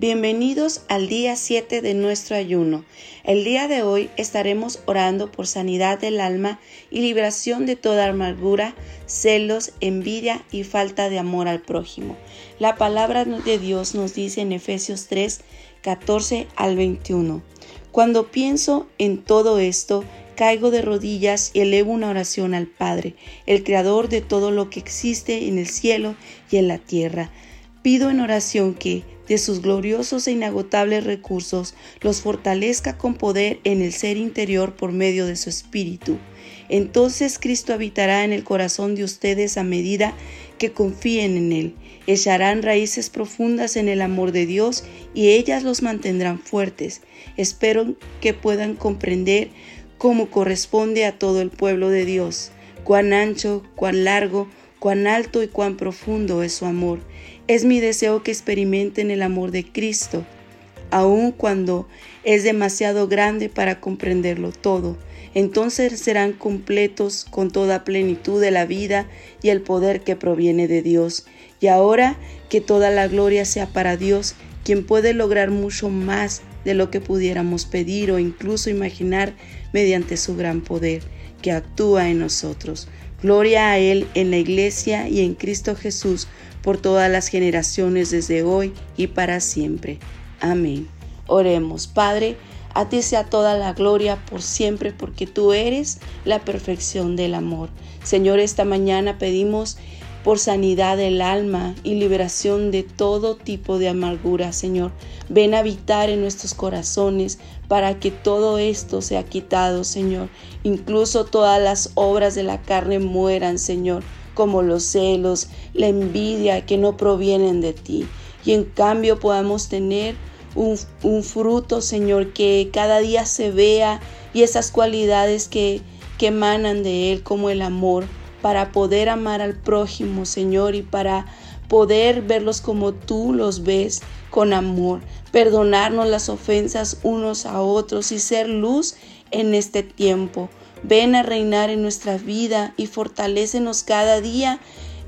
Bienvenidos al día 7 de nuestro ayuno. El día de hoy estaremos orando por sanidad del alma y liberación de toda amargura, celos, envidia y falta de amor al prójimo. La palabra de Dios nos dice en Efesios 3, 14 al 21. Cuando pienso en todo esto, caigo de rodillas y elevo una oración al Padre, el Creador de todo lo que existe en el cielo y en la tierra. Pido en oración que, de sus gloriosos e inagotables recursos, los fortalezca con poder en el ser interior por medio de su Espíritu. Entonces Cristo habitará en el corazón de ustedes a medida que confíen en Él. Echarán raíces profundas en el amor de Dios y ellas los mantendrán fuertes. Espero que puedan comprender cómo corresponde a todo el pueblo de Dios, cuán ancho, cuán largo, cuán alto y cuán profundo es su amor. Es mi deseo que experimenten el amor de Cristo, aun cuando es demasiado grande para comprenderlo todo. Entonces serán completos con toda plenitud de la vida y el poder que proviene de Dios. Y ahora que toda la gloria sea para Dios, quien puede lograr mucho más de lo que pudiéramos pedir o incluso imaginar mediante su gran poder que actúa en nosotros. Gloria a Él en la iglesia y en Cristo Jesús por todas las generaciones desde hoy y para siempre. Amén. Oremos, Padre, a ti sea toda la gloria por siempre, porque tú eres la perfección del amor. Señor, esta mañana pedimos por sanidad del alma y liberación de todo tipo de amargura, Señor. Ven a habitar en nuestros corazones para que todo esto sea quitado, Señor. Incluso todas las obras de la carne mueran, Señor como los celos, la envidia que no provienen de ti. Y en cambio podamos tener un, fruto, Señor, que cada día se vea y esas cualidades que, que emanan de Él como el amor, para poder amar al prójimo, Señor, y para poder verlos como tú los ves con amor, perdonarnos las ofensas unos a otros y ser luz en este tiempo. Ven a reinar en nuestra vida y fortalécenos cada día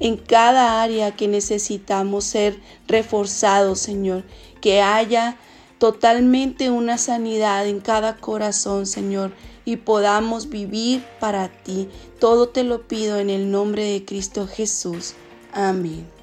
en cada área que necesitamos ser reforzados, Señor. Que haya totalmente una sanidad en cada corazón, Señor, y podamos vivir para ti. Todo te lo pido en el nombre de Cristo Jesús. Amén.